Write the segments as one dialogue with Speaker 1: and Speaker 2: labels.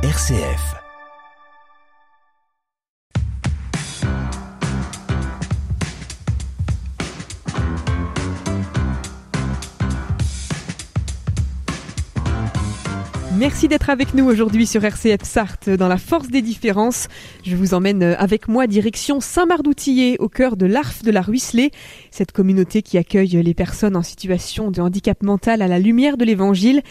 Speaker 1: RCF.
Speaker 2: Merci d'être avec nous aujourd'hui sur RCF Sarthe dans la force des différences. Je vous emmène avec moi direction Saint-Mardoutillé au cœur de l'Arf de la Ruisselée, cette communauté qui accueille les personnes en situation de handicap mental à la lumière de l'évangile.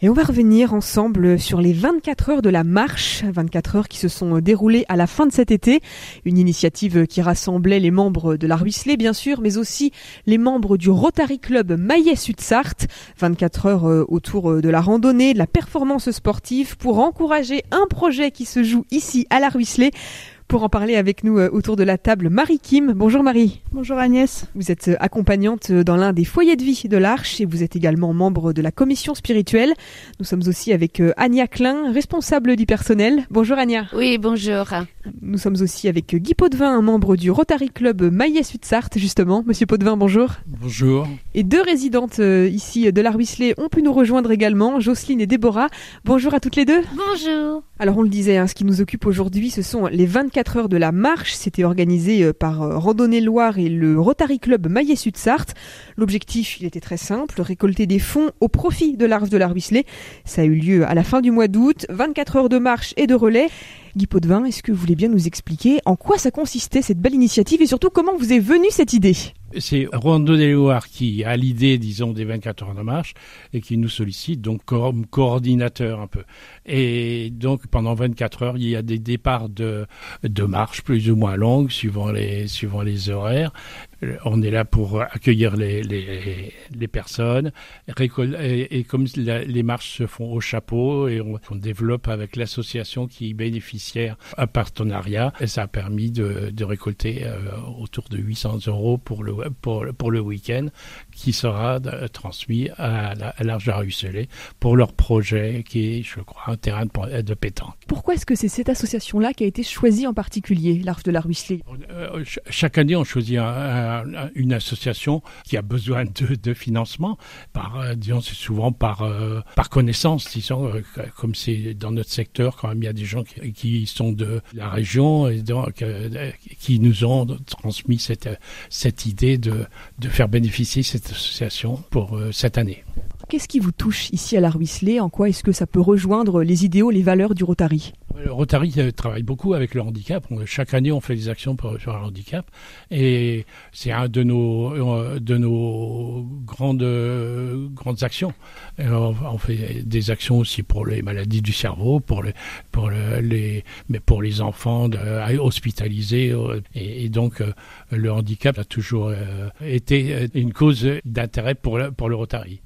Speaker 2: Et on va revenir ensemble sur les 24 heures de la marche, 24 heures qui se sont déroulées à la fin de cet été, une initiative qui rassemblait les membres de la Ruisselée bien sûr, mais aussi les membres du Rotary Club Maillet-Sud-Sarthe, 24 heures euh, autour euh, de la randonnée, de la performance sportive pour encourager un projet qui se joue ici à la Ruisselée. Pour en parler avec nous euh, autour de la table, Marie Kim. Bonjour Marie.
Speaker 3: Bonjour Agnès.
Speaker 2: Vous êtes euh, accompagnante euh, dans l'un des foyers de vie de l'Arche et vous êtes également membre de la commission spirituelle. Nous sommes aussi avec Ania Klein, responsable du personnel. Bonjour Ania.
Speaker 4: Oui, bonjour.
Speaker 2: Nous sommes aussi avec Guy Potvin, un membre du Rotary Club Maillet-Sud-Sarthe, justement. Monsieur Potvin, bonjour.
Speaker 5: Bonjour.
Speaker 2: Et deux résidentes ici de la Ruisselée ont pu nous rejoindre également, Jocelyne et Déborah. Bonjour à toutes les deux.
Speaker 4: Bonjour.
Speaker 2: Alors on le disait, hein, ce qui nous occupe aujourd'hui, ce sont les 24 4 heures de la marche. C'était organisé euh, par euh, Randonnée Loire et le Rotary Club Maillet-Sud-Sarthe. L'objectif, il était très simple, récolter des fonds au profit de l'Arve de la Ruisselée. Ça a eu lieu à la fin du mois d'août, 24 heures de marche et de relais. Guy Potvin, est-ce que vous voulez bien nous expliquer en quoi ça consistait cette belle initiative et surtout comment vous est venue cette idée?
Speaker 5: C'est Randonnée Loire qui a l'idée, disons, des 24 heures de marche et qui nous sollicite donc comme coordinateur un peu. Et donc pendant 24 heures, il y a des départs de, de marche plus ou moins longues suivant les, suivant les horaires. On est là pour accueillir les, les, les personnes. Et, comme les marches se font au chapeau et on, développe avec l'association qui bénéficiaire un partenariat, ça a permis de, de récolter euh, autour de 800 euros pour le, pour, pour le week-end qui sera transmis à l'Arche la, Ruisselée pour leur projet qui est, je crois, un terrain de, de pétanque.
Speaker 2: Pourquoi est-ce que c'est cette association-là qui a été choisie en particulier, l'Arche de la Ruisselée
Speaker 5: euh, Chaque année, on choisit un, une association qui a besoin de, de financement, par, euh, disons, c'est souvent par, euh, par connaissance, disons, comme c'est dans notre secteur, quand même, il y a des gens qui, qui sont de la région et donc, qui nous ont transmis cette, cette idée de, faire bénéficier cette association pour euh, cette année.
Speaker 2: Qu'est-ce qui vous touche ici à la Ruisselée En quoi est-ce que ça peut rejoindre les idéaux, les valeurs du Rotary?
Speaker 5: Le Rotary euh, travaille beaucoup avec le handicap. Chaque année, on fait des actions pour, sur le handicap. Et c'est un de nos, euh, nos grandes, actions. on fait des actions aussi pour les maladies du cerveau, pour les, enfants hospitalisés. Et, donc, le handicap a toujours été une cause d'intérêt pour le Rotary.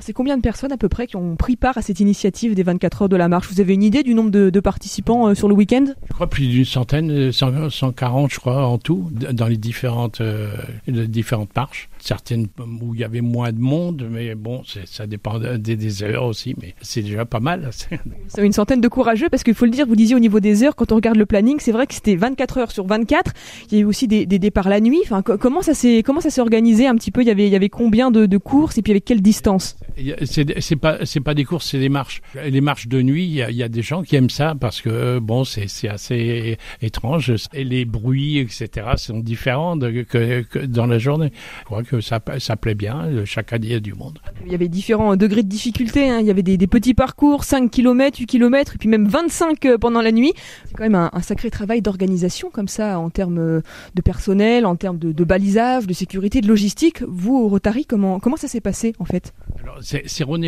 Speaker 2: C'est combien de personnes à peu près qui ont pris part à cette initiative des 24 heures de la marche? Vous avez une idée du nombre de, participants euh, sur le week-end?
Speaker 5: Je crois plus d'une centaine, 140 je crois en tout, dans les différentes, euh, les différentes marches certaines où il y avait moins de monde, mais bon, ça dépend des, des, heures aussi, mais c'est déjà pas mal.
Speaker 2: C'est une centaine de courageux, parce qu'il faut le dire, vous disiez au niveau des heures, quand on regarde le planning, c'est vrai que c'était 24 heures sur 24. Il y a eu aussi des, des départs la nuit. Enfin, comment ça s'est comment ça s'est organisé un petit peu? Il y avait il y avait combien de, de courses et puis avec quelle distance?
Speaker 5: C'est pas c'est pas des courses, c'est des marches. Les marches de nuit, il y, a, il y a des gens qui aiment ça parce que bon, c'est c'est assez étrange et les bruits etc. sont différents de, que, que, dans la journée. Je crois que ça, ça plaît bien. Chaque année, il y a du monde.
Speaker 2: Il y avait différents degrés de difficulté. Hein. Il y avait des, des, petits parcours, 5 km, 8 km, et puis même 25 euh, pendant la nuit. C'est quand même un, un sacré travail d'organisation comme ça, en termes euh, de personnel, en termes de, de, balisage, de sécurité, de logistique. Vous, au Rotary, comment, comment ça s'est passé en fait?
Speaker 5: C'est Rhône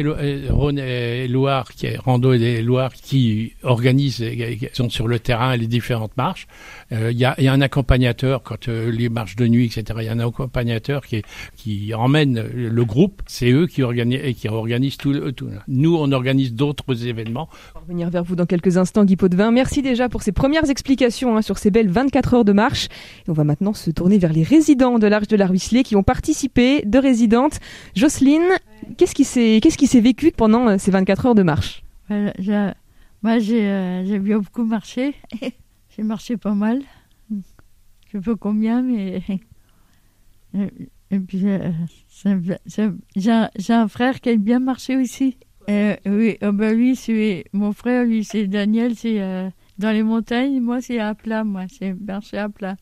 Speaker 5: et, Loire, qui est Rando et Loire, qui organisent, qui sont sur le terrain les différentes marches. Euh, il y, a, y, a, un accompagnateur quand les marches de nuit, etc. Il y a un accompagnateur qui est, qui emmènent le groupe, c'est eux qui organisent, et qui organisent tout, tout. Nous, on organise d'autres événements.
Speaker 2: On va revenir vers vous dans quelques instants, Guy Potvin. Merci déjà pour ces premières explications hein, sur ces belles 24 heures de marche. Et on va maintenant se tourner vers les résidents de l'Arche de la Ruisselée qui ont participé, deux résidentes. Jocelyne, qu'est-ce qui s'est qu'est-ce qui s'est vécu pendant euh, ces 24 heures de marche?
Speaker 3: Moi, j'ai euh, bien beaucoup marché. j'ai marché pas mal. Je sais pas combien, mais et puis, euh, j'ai un frère qui a bien marché aussi. Euh, oui, oh bah lui, c'est mon frère, lui, c'est Daniel, c'est euh, dans les montagnes. Moi, c'est à plat, moi, c'est marché à plat.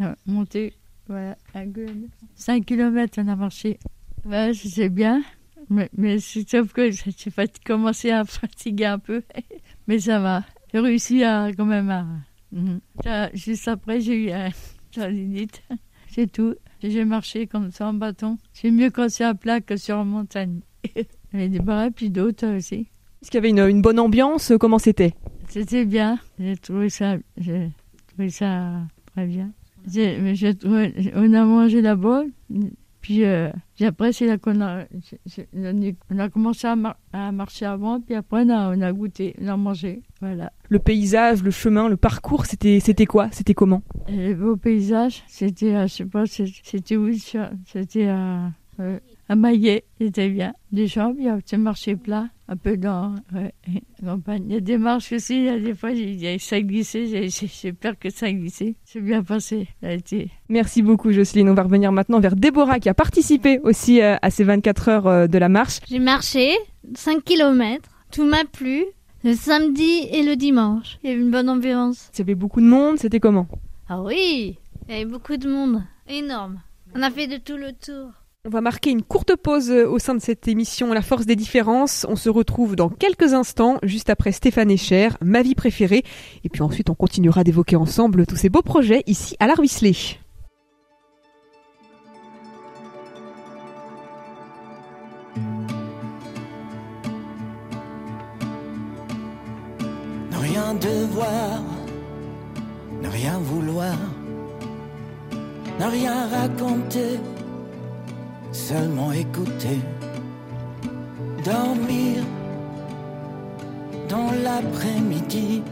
Speaker 3: Euh, monter, voilà, à gueule. 5 km, on a marché. Ouais, c'est bien, mais, mais sauf que j'ai commencé à fatiguer un peu, mais ça va. J'ai réussi à quand même à. Mhm. Juste après, j'ai eu un tendinite, c'est tout. J'ai marché comme ça en bâton. C'est mieux quand c'est à plat que sur une montagne. Il y avait des bars puis d'autres aussi.
Speaker 2: Est-ce qu'il y avait une, une bonne ambiance? Comment c'était?
Speaker 3: C'était bien. J'ai trouvé ça, j'ai trouvé ça très bien. J'ai, j'ai trouvé, on a mangé là-bas. Puis, euh, puis après, c'est là qu'on a, on a commencé à, à, marcher avant, puis après, on a, on a goûté, on a mangé. Voilà.
Speaker 2: Le paysage, le chemin, le parcours, c'était, c'était quoi? C'était comment?
Speaker 3: Le beau paysage, c'était, je sais pas, c'était où C'était à. Euh, à Maillet, c'était bien. Des jambes, il y a un marché plat, un peu dans ouais, la campagne. Il y a des marches aussi, il y a des fois, ça glissait, j'ai peur que ça glissait. C'est bien passé, ça a été.
Speaker 2: Merci beaucoup Jocelyne. On va revenir maintenant vers Déborah qui a participé aussi euh, à ces 24 heures euh, de la marche.
Speaker 1: J'ai marché 5 km, tout m'a plu. Le samedi et le dimanche, il y avait une bonne ambiance.
Speaker 2: Il y avait beaucoup de monde, c'était comment?
Speaker 1: Ah oui, il y avait beaucoup de monde, énorme. On a fait de tout le tour.
Speaker 2: On va marquer une courte pause euh, au sein de cette émission La force des différences. On se retrouve dans quelques instants, juste après Stéphane Echer, ma vie préférée. Et puis ensuite, on continuera d'évoquer ensemble tous ces beaux projets ici à l'Arvisley.
Speaker 4: Ne rien devoir, ne rien vouloir, ne rien raconter seulement écouter, dormir dans l'après-midi,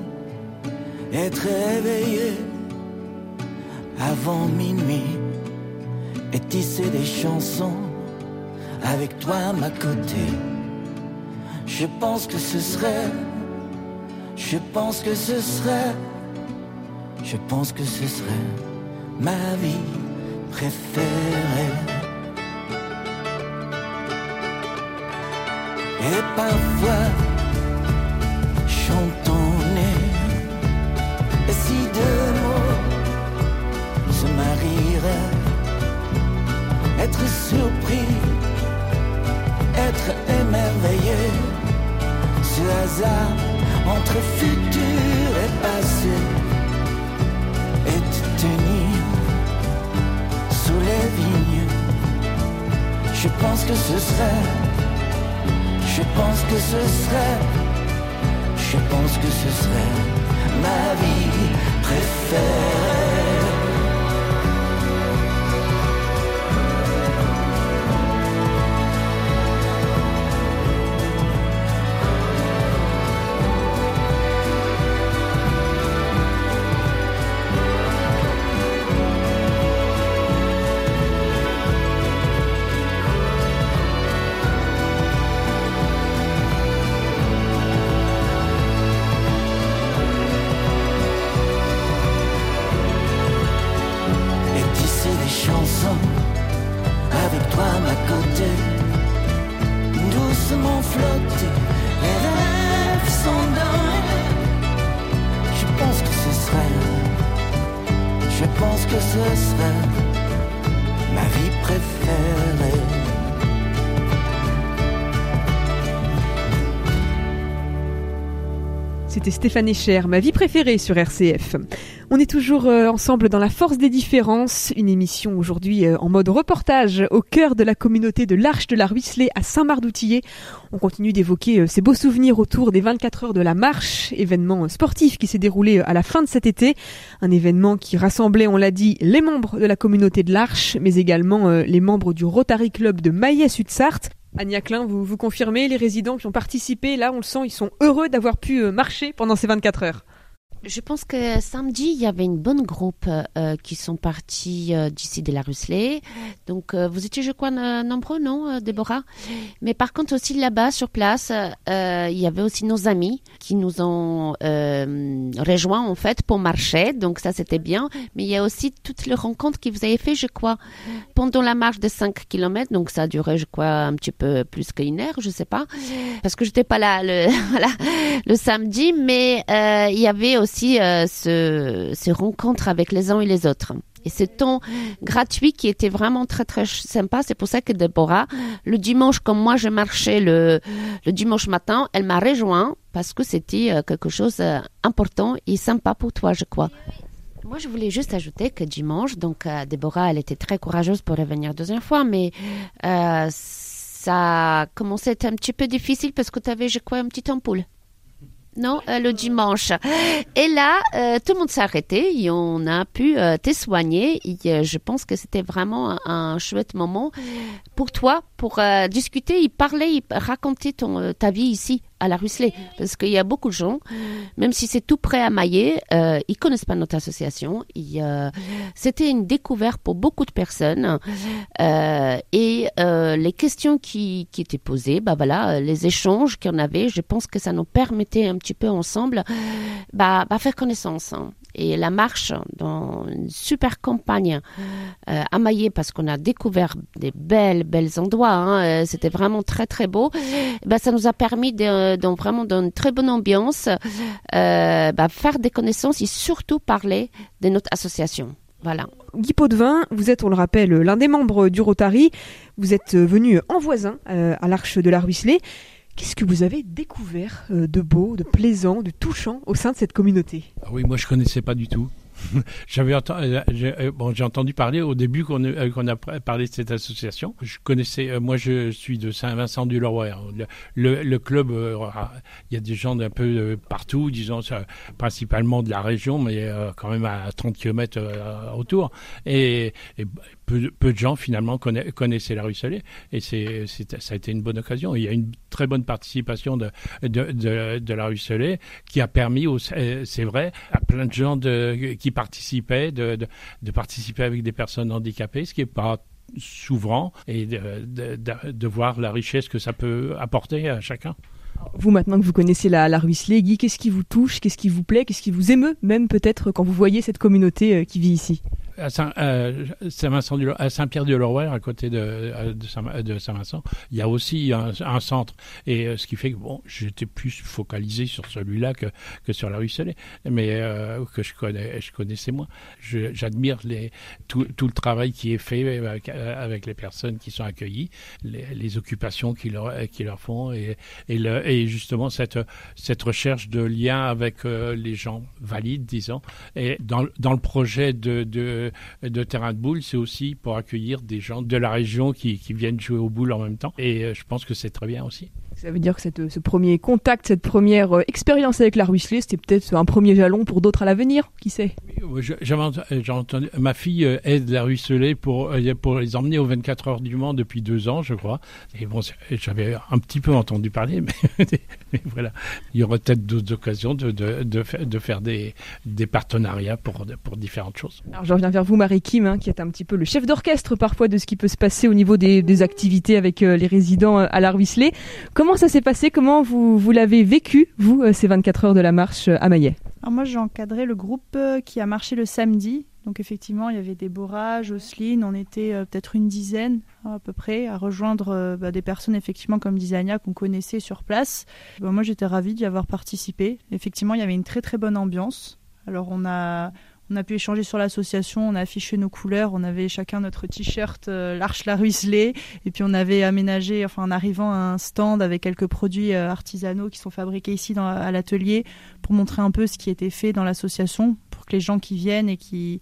Speaker 4: être réveillé avant minuit et tisser des chansons avec toi à ma côté. Je pense que ce serait, je pense que ce serait, je pense que ce serait ma vie préférée. Et parfois, chantons-les. Et si deux mots se marieraient, être surpris, être émerveillé, ce hasard entre futur et passé, et te tenir sous les vignes. Je pense que ce serait je pense que ce serait, je pense que ce serait ma vie préférée. côté, doucement flotter, les rêves s'endorment. Je pense que ce serait, je pense que ce serait ma vie préférée.
Speaker 2: Stéphane Echer, ma vie préférée sur RCF. On est toujours euh, ensemble dans la force des différences, une émission aujourd'hui euh, en mode reportage au cœur de la communauté de l'Arche de la Ruisselée à Saint-Marc-d'Outillet. On continue d'évoquer euh, ces beaux souvenirs autour des 24 heures de la marche, événement sportif qui s'est déroulé à la fin de cet été, un événement qui rassemblait, on l'a dit, les membres de la communauté de l'Arche, mais également les membres du Rotary Club de Maillet-Sud-Sarthe. Ania Klein, vous, vous confirmez, les résidents qui ont participé, là, on le sent, ils sont heureux d'avoir pu euh, marcher pendant ces 24 heures.
Speaker 6: Je pense que samedi, il y avait une bonne groupe euh, qui sont partis euh, d'ici de la Russelée. Donc, euh, vous étiez, je crois, nombreux, non, Déborah? Mais par contre, aussi là-bas, sur place, il y avait aussi nos amis qui nous ont rejoints, en fait, pour marcher. Donc, ça, c'était bien. Mais il y a aussi toutes les rencontres que vous avez fait, je crois, pendant la marche de 5 km. Donc, ça a duré, je crois, un petit peu plus qu'une heure, je sais pas. Parce que j'étais pas là le, le samedi. Mais il y avait aussi aussi euh, ce, rencontre avec les uns et les autres. Et ce temps gratuit qui était vraiment très très sympa. C'est pour ça que Déborah, le dimanche, comme moi je marchais le, le dimanche matin, elle m'a rejoint parce que c'était euh, quelque chose d'important euh, et sympa pour toi, je crois. Moi, je voulais juste ajouter que dimanche, donc Déborah, elle était très courageuse pour revenir deuxième fois, mais ça a commencé à être un petit peu difficile parce que tu avais, je crois, un petit ampoule non, euh, le dimanche. Et là, euh, tout le monde s'est arrêté et on a pu euh, te soigner. Et, je pense que c'était vraiment un, chouette moment pour toi, pour discuter, y parler, y raconter ton, ta vie ici à la Russelée. Parce qu'il y a beaucoup de gens, même si c'est tout près à Maillet, euh, ils connaissent pas notre association. Euh, C'était une découverte pour beaucoup de personnes. Euh, et euh, les questions qui, qui étaient posées, bah voilà, les échanges qu'on avait, je pense que ça nous permettait un petit peu ensemble bah, bah faire connaissance. Hein et la marche dans une super campagne euh, à Maillet parce qu'on a découvert des belles belles endroits. Hein, euh, C'était vraiment très très beau. Ben, ça nous a permis de, dans vraiment dans une très bonne ambiance euh, bah, faire des connaissances et surtout parler de notre association. Voilà.
Speaker 2: Guy Potvin, vous êtes, on le rappelle, l'un des membres du Rotary. Vous êtes venu en voisin à l'Arche de la Ruisselée. Qu'est-ce que vous avez découvert euh, de beau, de plaisant, de touchant au sein de cette communauté?
Speaker 5: Ah Oui, moi je connaissais pas du tout. Entendu, euh, euh, j'ai entendu parler au début qu'on a parlé de cette association. Je connaissais, moi je suis de Saint-Vincent du Leroy. Le, club, il y a des gens d'un peu partout, disons principalement de la région, mais quand même à 30 km autour. Et peu, de gens finalement connaissaient la Russelée et c'est, ça a été une bonne occasion. Il y a une très bonne participation de, la Russelée qui a permis, c'est vrai, à plein de gens qui participaient de, participer avec des personnes handicapées, ce qui n'est pas souvent, et de, voir la richesse que ça peut apporter à chacun.
Speaker 2: Vous, maintenant que vous connaissez la, la Ruisselée, Guy, qu'est-ce qui vous touche, qu'est-ce qui vous plaît, qu'est-ce qui vous émeut, même peut-être quand vous voyez cette communauté euh, qui vit ici?
Speaker 5: À Saint, euh, Saint-Vincent à Saint-Pierre-du-Lorouer, à côté de, de Saint-Vincent, il y a aussi un, centre. Et euh, ce qui fait que bon, j'étais plus focalisé sur celui-là que, que sur la rue Salée, mais euh, que je connais, je connaissais moins. J'admire tout, le travail qui est fait avec, les personnes qui sont accueillies, les, occupations qu'ils leur, qui leur font et, et, justement cette cette recherche de lien avec les gens valides, disons. Et dans, dans le projet de de, terrain de boules, c'est aussi pour accueillir des gens de la région qui, viennent jouer aux boules en même temps. Et euh, je pense que c'est très bien aussi.
Speaker 2: Ça veut dire que cette, ce premier contact, cette première euh, expérience avec la Ruisselée, c'était peut-être un premier jalon pour d'autres à l'avenir, qui sait?
Speaker 5: J'avais entendu, ma fille euh, aide la Ruisselée pour, euh, pour les emmener aux 24 heures du Mans depuis deux ans, je crois. Et bon, j'avais un petit peu entendu parler, mais, voilà. Il y aura peut-être d'autres occasions de, de, de, de, faire des, des partenariats pour, pour différentes choses.
Speaker 2: Alors je reviens vers vous, Marie-Kim, hein, qui est un petit peu le chef d'orchestre parfois de ce qui peut se passer au niveau des, des activités avec les résidents à la Ruisselée. Comment ça s'est passé? Comment vous, vous l'avez vécu, vous, euh, ces 24 heures de la marche euh, à Maillet?
Speaker 7: Alors moi, j'ai encadré le groupe euh, qui a marché le samedi. Donc effectivement, il y avait Déborah, Jocelyne, on était peut-être une dizaine hein, à peu près à rejoindre bah, des personnes effectivement comme disait Anya qu'on connaissait sur place. Bah, moi, j'étais ravie d'y avoir participé. Effectivement, il y avait une très très bonne ambiance. Alors on a on a pu échanger sur l'association, on a affiché nos couleurs, on avait chacun notre t-shirt euh, l'Arche la Ruisselée, et puis on avait aménagé, enfin en arrivant à un stand avec quelques produits euh, artisanaux qui sont fabriqués ici dans, à l'atelier pour montrer un peu ce qui était fait dans l'association, pour que les gens qui viennent et qui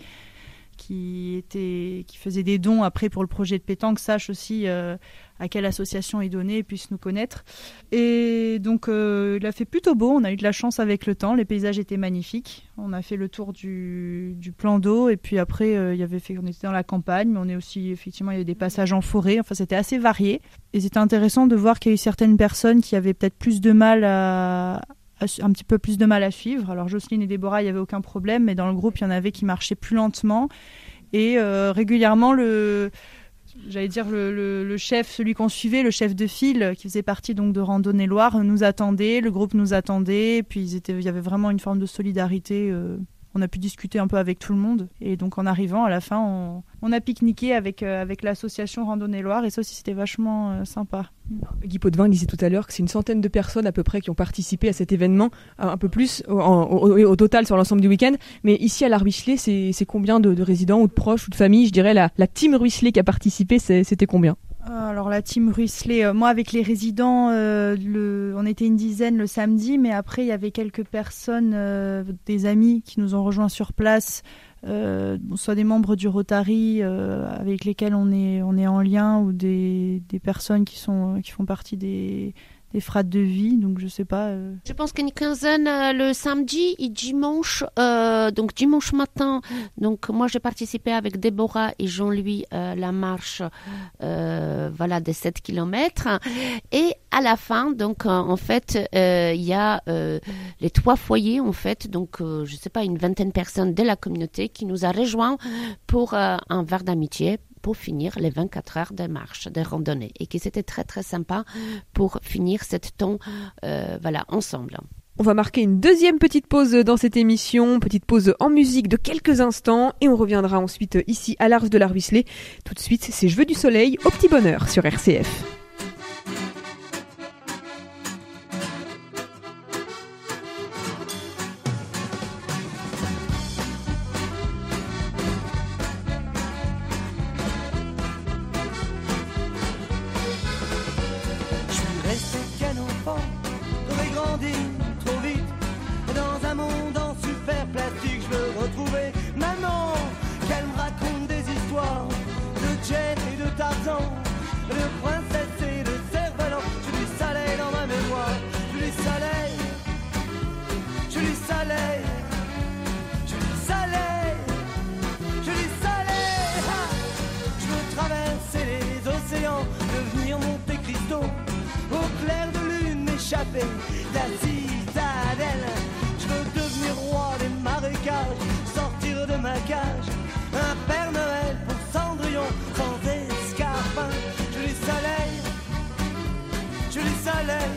Speaker 7: qui était qui faisait des dons après pour le projet de pétanque sachent aussi euh, à quelle association est donné et puissent nous connaître. Et donc euh, il a fait plutôt beau, on a eu de la chance avec le temps, les paysages étaient magnifiques. On a fait le tour du, du plan d'eau et puis après euh, il y avait fait, on était dans la campagne, mais on est aussi effectivement il y avait des passages en forêt. Enfin c'était assez varié et c'était intéressant de voir qu'il y a eu certaines personnes qui avaient peut-être plus de mal à un petit peu plus de mal à suivre. Alors Jocelyne et Déborah, il n'y avait aucun problème, mais dans le groupe, il y en avait qui marchaient plus lentement. Et régulièrement, le, j'allais dire le, chef, celui qu'on suivait, le chef de file, qui faisait partie donc de Randonnée Loire, nous attendait, le groupe nous attendait, puis il y avait vraiment une forme de solidarité on a pu discuter un peu avec tout le monde. Et donc en arrivant, à la fin, on, a pique-niqué avec, euh, avec l'association Randonnée Loire et ça aussi c'était vachement euh, sympa.
Speaker 8: Guy Potvin disait tout à l'heure que c'est une centaine de personnes à peu près qui ont participé à cet événement, un peu plus au, total sur l'ensemble du week-end. Mais ici à la Ruisselet, c'est combien de, résidents ou de proches ou de familles? Je dirais la, la team Ruisselet qui a participé, c'était combien?
Speaker 7: Alors la team Ruisselet, euh, moi avec les résidents, euh, le, on était une dizaine le samedi, mais après il y avait quelques personnes, des amis qui nous ont rejoints sur place, soit des membres du Rotary avec lesquels on est, on est en lien, ou des, des personnes qui, sont, qui font partie des, des frates de vie, donc je sais pas. Euh.
Speaker 6: Je pense qu'une quinzaine euh, le samedi et dimanche, euh, donc dimanche matin. Donc moi j'ai participé avec Déborah et Jean-Louis la marche, voilà des 7 km. Et à la fin, donc en fait il y a les trois foyers en fait, donc je sais pas une vingtaine de personnes de la communauté qui nous a rejoints pour un verre d'amitié pour finir les 24 heures de marche, de randonnée, et que c'était très très sympa pour finir cette temps euh, voilà, ensemble.
Speaker 8: On va marquer une deuxième petite pause dans cette émission, petite pause en musique de quelques instants, et on reviendra ensuite ici à l'Arche de la Ruisselée. Tout de suite, c'est Je veux du soleil au petit bonheur sur RCF. la citadelle. Je veux devenir roi des marécages, sortir de ma cage. Un Père Noël pour Cendrillon, sans escarpins, Je les soleil, je les soleil.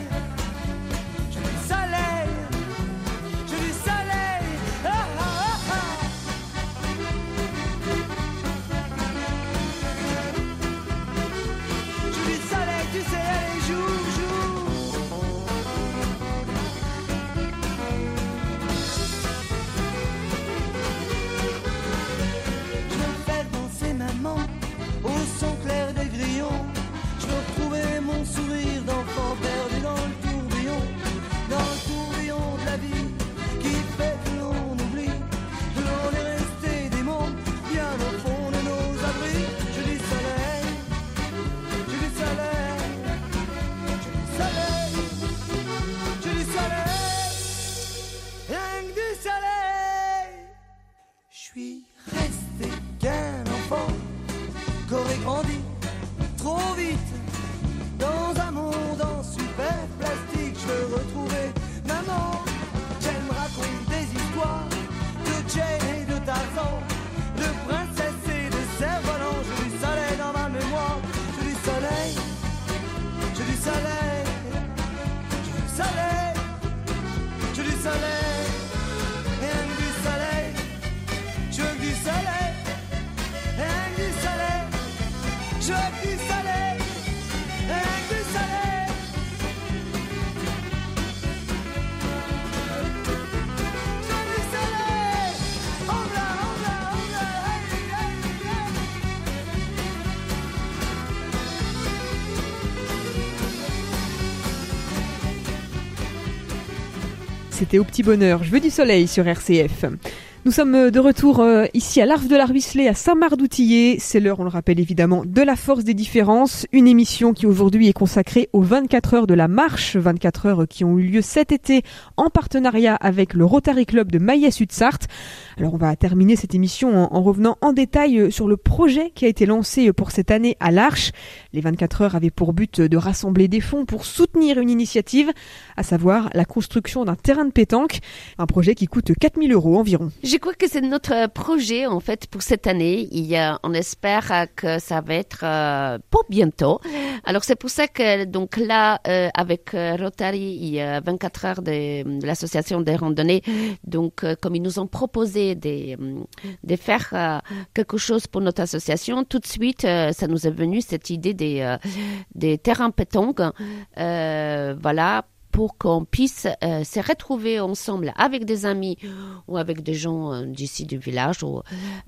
Speaker 8: C'était au petit bonheur. Je veux du soleil sur RCF.
Speaker 2: Nous sommes de retour euh, ici à l'Arve de la Ruisselée à Saint-Marc-d'Outillet. C'est l'heure, on le rappelle évidemment, de la force des différences. Une émission qui aujourd'hui est consacrée aux 24 heures de la marche. 24 heures qui ont eu lieu cet été en partenariat avec le Rotary Club de Maillet-Sud-Sarthe. Alors on va terminer cette émission en, en, revenant en détail euh, sur le projet qui a été lancé pour cette année à l'Arche. Les 24 heures avaient pour but de rassembler des fonds pour soutenir une initiative, à savoir la construction d'un terrain de pétanque. Un projet qui coûte 4000 euros environ.
Speaker 6: Je crois que c'est notre projet en fait pour cette année. Il on espère que ça va être euh, pour bientôt. Alors c'est pour ça que donc là euh, avec euh, Rotary il y a 24 heures de, de l'association des randonnées. Donc euh, comme ils nous ont proposé de, faire euh, quelque chose pour notre association, tout de suite ça nous est venu cette idée des des terrains pétanques. voilà pour qu'on puisse euh, se retrouver ensemble avec des amis ou avec des gens euh, d'ici du village ou,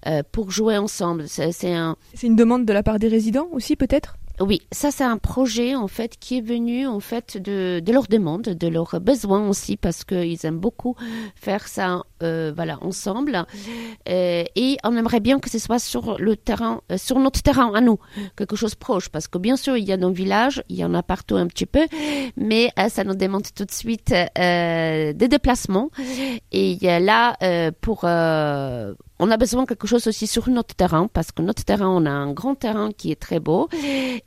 Speaker 6: euh, pour jouer ensemble. C'est un...
Speaker 2: une demande de la part des résidents aussi peut-être?
Speaker 6: Oui, ça c'est un projet en fait qui est venu en fait de, de leurs demandes, de leurs besoins aussi parce qu'ils aiment beaucoup faire ça euh, voilà ensemble. Euh, et on aimerait bien que ce soit sur le terrain, euh, sur notre terrain à nous, quelque chose proche parce que bien sûr il y a dans le village, il y en a partout un petit peu, mais euh, ça nous demande tout de suite euh, des déplacements. Et là pour on a besoin de quelque chose aussi sur notre terrain parce que notre terrain, on a un grand terrain qui est très beau.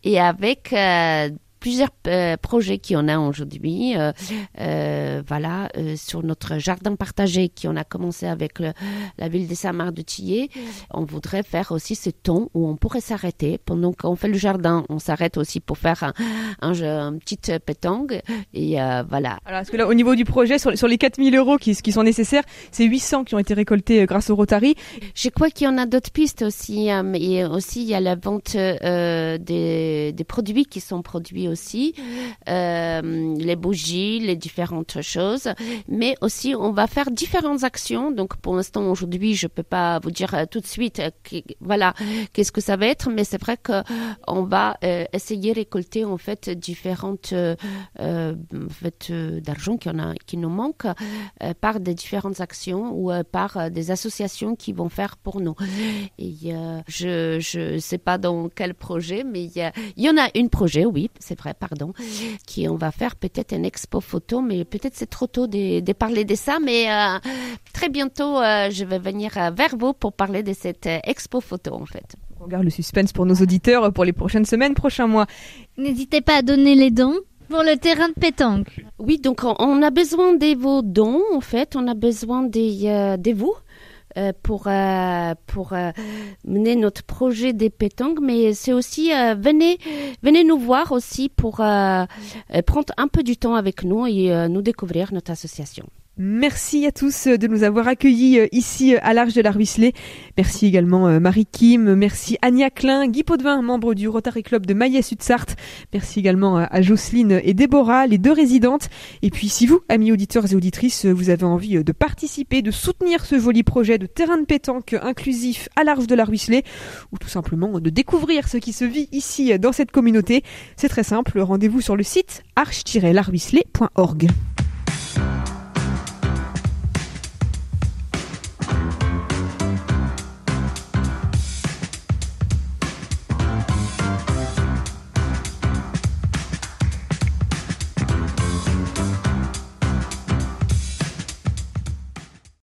Speaker 6: Et avec euh, plusieurs euh, projets qu'on a aujourd'hui. Euh, euh, voilà, euh, sur notre jardin partagé qui on a commencé avec le, la ville de Saint-Marc de Tillé. On voudrait faire aussi ce temps où on pourrait s'arrêter pendant qu'on fait le jardin. On s'arrête aussi pour faire un, un, jeu, un petit pétanque et euh, voilà.
Speaker 2: Alors, parce que là, au niveau du projet, sur, sur les 4000 euros qui, qui sont nécessaires, c'est 800 qui ont été récoltés grâce au Rotary?
Speaker 6: Je crois qu'il y en a d'autres pistes aussi. Euh, et aussi, il y a la vente euh, des, des produits qui sont produits aussi, euh, les bougies, les différentes choses. Mais aussi, on va faire différentes actions. Donc, pour l'instant, aujourd'hui, je peux pas vous dire euh, tout de suite, euh, voilà, qu'est-ce que ça va être. Mais c'est vrai que on va essayer de récolter en fait différentes en fait d'argent qui qui nous manque par des différentes actions ou par des associations qui vont faire pour nous. Et je je sais pas dans quel projet, mais il y, en a une projet, oui, c'est pardon, qui on va faire peut-être une expo photo, mais peut-être c'est trop tôt de, de, parler de ça, mais euh, très bientôt euh, je vais venir vers vous pour parler de cette expo photo en fait.
Speaker 2: On garde le suspense pour nos auditeurs pour les prochaines semaines, prochains mois.
Speaker 1: N'hésitez pas à donner les dons pour le terrain de pétanque.
Speaker 6: Oui, donc on a besoin de vos dons en fait, on a besoin des, euh, de vous. Euh, pour euh, pour euh, mener notre projet des pétanques mais c'est aussi venez venez nous voir aussi pour prendre un peu du temps avec nous et nous découvrir notre association.
Speaker 2: Merci à tous de nous avoir accueillis ici à l'Arche de la Ruisselée. Merci également Marie Kim, merci Ania Klein, Guy Potvin, membre du Rotary Club de Maillet-Sud-Sarthe. Merci également à Jocelyne et Déborah, les deux résidentes. Et puis si vous, amis auditeurs et auditrices, vous avez envie de participer, de soutenir ce joli projet de terrain de pétanque inclusif à l'Arche de la Ruisselée, ou tout simplement de découvrir ce qui se vit ici dans cette communauté, c'est très simple, rendez-vous sur le site arche-laruisselée.org.